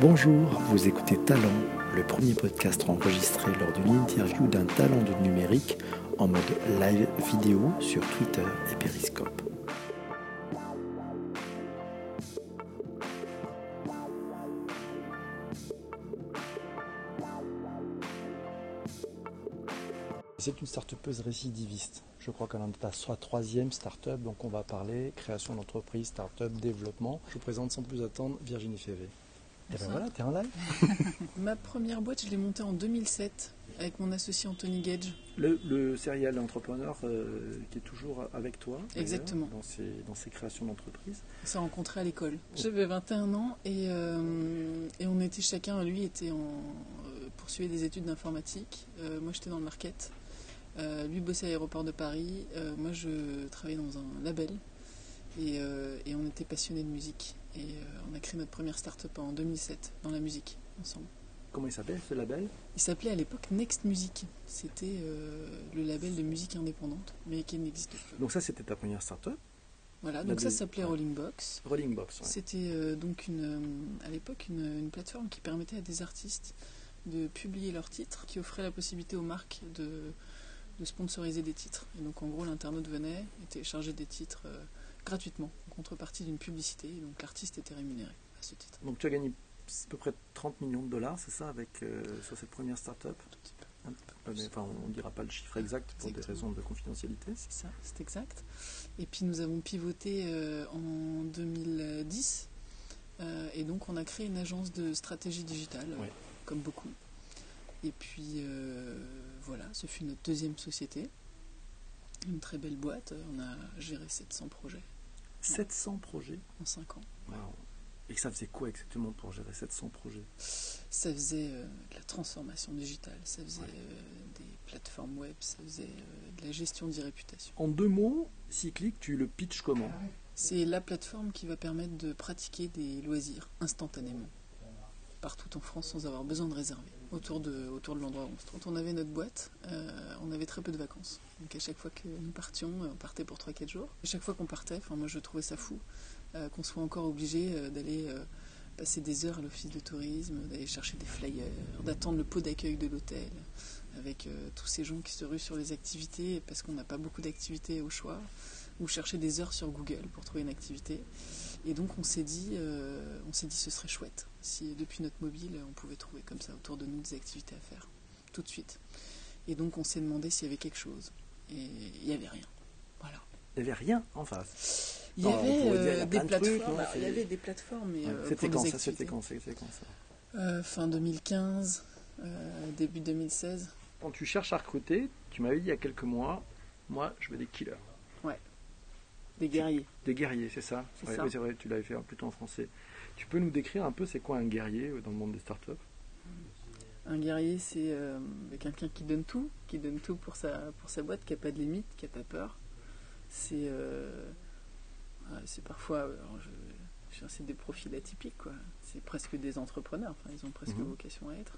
Bonjour, vous écoutez Talent, le premier podcast enregistré lors d'une interview d'un talent du numérique en mode live vidéo sur Twitter et Periscope. C'est une start récidiviste. Je crois qu'elle est à sa troisième start-up, donc on va parler création d'entreprise, start-up, développement. Je vous présente sans plus attendre Virginie Févé. Et ben voilà, t'es en live. Ma première boîte, je l'ai montée en 2007 avec mon associé Anthony Gage. Le, le serial entrepreneur euh, qui est toujours avec toi. Exactement. Dans ses, dans ses créations d'entreprise. On s'est rencontrés à l'école. J'avais 21 ans et, euh, et, on était chacun, lui était en, euh, poursuivait des études d'informatique. moi j'étais dans le market. Lui bossait à l'aéroport de Paris. moi je travaillais dans un label. Et, et on était passionnés de musique. Et euh, on a créé notre première start-up en 2007 dans la musique ensemble. Comment il s'appelait ce label? Il s'appelait à l'époque Next Music. C'était euh, le label de musique indépendante, mais qui n'existe plus. Donc ça, c'était ta première start-up? Voilà, donc ça s'appelait Rolling Box. Rolling Box, C'était euh, donc une, à l'époque une, plateforme qui permettait à des artistes de publier leurs titres, qui offrait la possibilité aux marques de, de sponsoriser des titres. Et donc en gros, l'internaute venait et téléchargeait des titres gratuitement, en contrepartie d'une publicité. Donc l'artiste était rémunéré à ce titre. Donc tu as gagné à peu près 30 millions de dollars, c'est ça, avec, euh, sur cette première start-up? Enfin, on ne dira pas le chiffre exact pour des raisons de confidentialité. C'est ça, c'est exact. Et puis nous avons pivoté euh, en 2010. Euh, et donc on a créé une agence de stratégie digitale, comme beaucoup. Et puis voilà, ce fut notre deuxième société. Une très belle boîte. On a géré 700 projets. 700 projets En 5 ans. Et ça faisait quoi exactement pour gérer 700 projets? Ça faisait euh, de la transformation digitale, ça faisait euh, des plateformes web, ça faisait euh, de la gestion d'e-réputation. En deux mots, Cyclic, tu le pitches comment? C'est la plateforme qui va permettre de pratiquer des loisirs instantanément, partout en France sans avoir besoin de réserver autour de, l'endroit où on se trouve. Quand on avait notre boîte, euh, on avait très peu de vacances. Donc à chaque fois que nous partions, euh, on partait pour 3-4 jours. Et chaque fois qu'on partait, moi je trouvais ça fou, euh, qu'on soit encore obligé d'aller passer des heures à l'office de tourisme, d'aller chercher des flyers, d'attendre le pot d'accueil de l'hôtel, avec tous ces gens qui se ruent sur les activités parce qu'on n'a pas beaucoup d'activités au choix, ou chercher des heures sur Google pour trouver une activité. Et donc on s'est dit, on s'est dit ce serait chouette si depuis notre mobile, on pouvait trouver comme ça autour de nous des activités à faire, tout de suite. Et donc on s'est demandé s'il y avait quelque chose. Et il n'y avait rien. Voilà. Il n'y avait rien en face. Il y avait euh, des plateformes. il y avait des plateformes. mais euh, c'était quand, ça C'était quand, quand ça? Euh, Fin 2015, début 2016. Quand tu cherches à recruter, tu m'avais dit il y a quelques mois, moi je veux des killers. Ouais. Des guerriers. Des guerriers, c'est ça. C'est vrai, tu l'avais fait plutôt en français. Tu peux nous décrire un peu c'est quoi un guerrier dans le monde des startups? Un guerrier, c'est euh, quelqu'un qui donne tout, qui donne tout pour sa, pour sa boîte, qui n'a pas de limite, qui n'a pas peur. C'est euh, c'est parfois, c'est des profils atypiques, quoi. C'est presque des entrepreneurs, enfin, ils ont presque mhm. vocation à être.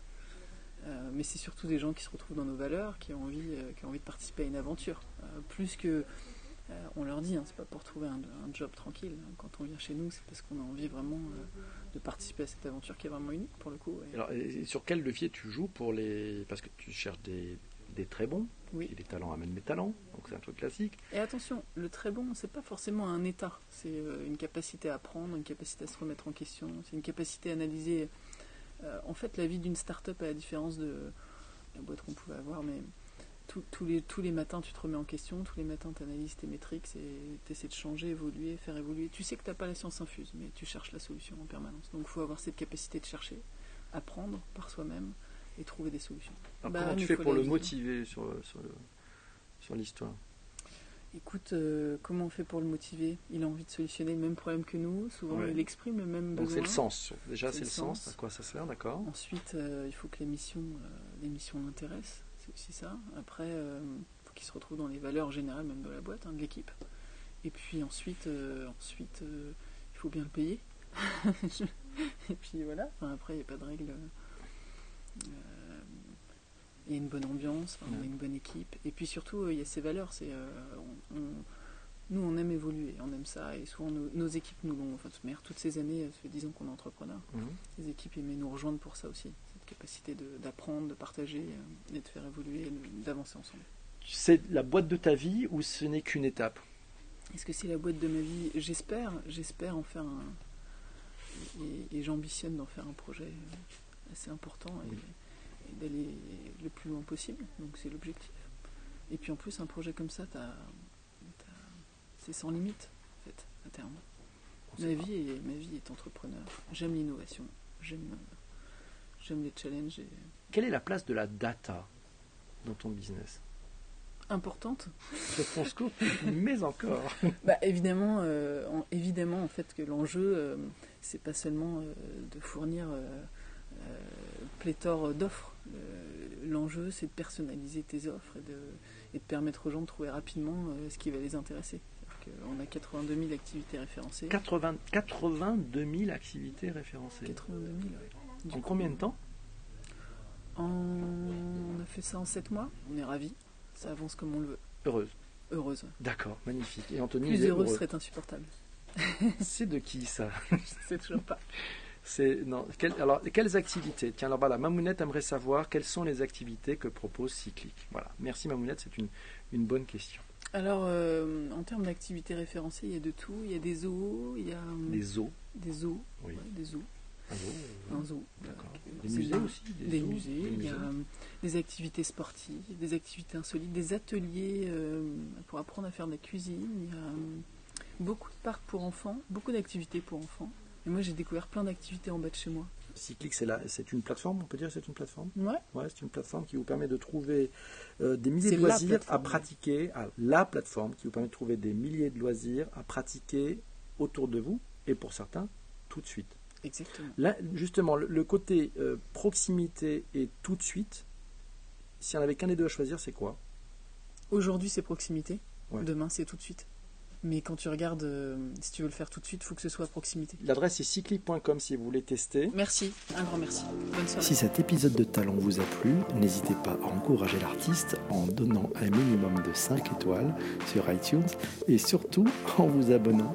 Euh, mais c'est surtout des gens qui se retrouvent dans nos valeurs, qui ont envie, qui ont envie de participer à une aventure. plus que euh, on leur dit, hein, c'est pas pour trouver un, job tranquille. Quand on vient chez nous, c'est parce qu'on a envie vraiment euh, de participer à cette aventure qui est vraiment unique pour le coup. Alors, sur quel levier tu joues pour les. Parce que tu cherches des, très bons, oui. et les talents amènent des talents, donc c'est un truc classique. Et attention, le très bon, c'est pas forcément un état, c'est euh, une capacité à apprendre, une capacité à se remettre en question, c'est une capacité à analyser. En fait, la vie d'une start-up, à la différence de la boîte qu'on pouvait avoir, mais tous, les, tous les matins, tu te remets en question, tous les matins, tu analyses tes métriques et tu essaies de changer, évoluer, faire évoluer. Tu sais que tu n'as pas la science infuse, mais tu cherches la solution en permanence. Donc il faut avoir cette capacité de chercher, apprendre par soi-même et trouver des solutions. Bah, comment tu fais pour le motiver sur, sur, l'histoire? Écoute, euh, comment on fait pour le motiver? Il a envie de solutionner le même problème que nous. Souvent, il exprime le même besoin. Donc c'est le sens. Déjà, c'est le, sens. À quoi ça sert, d'accord? Ensuite, euh, il faut que l'émission euh, l'intéresse c'est ça. Après, il faut qu'il se retrouve dans les valeurs générales, même de la boîte, hein, de l'équipe. Et puis ensuite, ensuite il faut bien le payer. et puis voilà, après, il n'y a pas de règle. Il y a une bonne ambiance, on a une bonne équipe. Et puis surtout, il y a ces valeurs. C'est, Nous, on aime évoluer, on aime ça, et souvent nos, nos équipes nous l'ont. Enfin, de toutes ces années, ça fait 10 ans qu'on est entrepreneur. Mhm. Les équipes aimaient nous rejoindre pour ça aussi, cette capacité de- d'apprendre, de, partager euh, et de faire évoluer, d'avancer ensemble. C'est la boîte de ta vie ou ce n'est qu'une étape? Est-ce que c'est la boîte de ma vie? J'espère, j'espère en faire un. Et, et j'ambitionne d'en faire un projet euh, assez important et, Oui. et d'aller le plus loin possible. Donc c'est l'objectif. Et puis en plus, un projet comme ça, c'est sans limite, en fait, à terme. Ma vie, est, ma vie est entrepreneur. J'aime l'innovation. J'aime, les challenges. Et... Quelle est la place de la data dans ton business? Importante Réponse courte, mais encore. Bah, évidemment, euh, en, évidemment, en fait, que l'enjeu, euh, c'est pas seulement euh, de fournir euh, pléthore d'offres. Le- L'enjeu, c'est de personnaliser tes offres et de, et de permettre aux gens de trouver rapidement euh, ce qui va les intéresser. Qu'on a 82 000 activités référencées. 80, 82 000 activités référencées. 82 000, ouais. En coup, combien de temps en- On a fait ça en 7 mois. On est ravis. Ça avance comme on le veut. Heureuse. Heureuse. ouais. D'accord, magnifique. Et Anthony, Plus heureuse heureux. serait insupportable. C'est de qui ça? C'est toujours pas. C'est non. quel- alors, quelles activités? Tiens, alors voilà, Mamounette aimerait savoir quelles sont les activités que propose Cyclic. Voilà. Merci Mamounette, c'est une, une bonne question. Alors, euh, en termes d'activités référencées, il y a de tout. Il y a des zoos, il y a hum, Les zoos? des zoos, Oui. ouais, des zoos, Un zoo, euh, un zoo. D'accord. euh, Des musées bien. aussi Des zoos, musées, des il y a musées. des activités sportives, des activités insolites, des ateliers euh, pour apprendre à faire de la cuisine. Il y a beaucoup de parcs pour enfants, beaucoup d'activités pour enfants. Et moi, j'ai découvert plein d'activités en bas de chez moi. Cyclic, c'est la- c'est une plateforme, on peut dire que c'est une plateforme Ouais, Ouais, c'est une plateforme qui vous permet de trouver euh, des milliers de loisirs à pratiquer. Ah, la plateforme qui vous permet de trouver des milliers de loisirs à pratiquer autour de vous et pour certains tout de suite. exactement. Là, justement, le, le côté euh, proximité et tout de suite, si on avait qu'un des deux à choisir, c'est quoi? Aujourd'hui, c'est proximité. Ouais. Demain, c'est tout de suite. Mais quand tu regardes, euh, si tu veux le faire tout de suite, il faut que ce soit à proximité. L'adresse est cyclic.com si vous voulez tester. Merci, un grand merci. Bonne soirée. Si cet épisode de Talent vous a plu, n'hésitez pas à encourager l'artiste en donnant un minimum de 5 étoiles sur iTunes et surtout en vous abonnant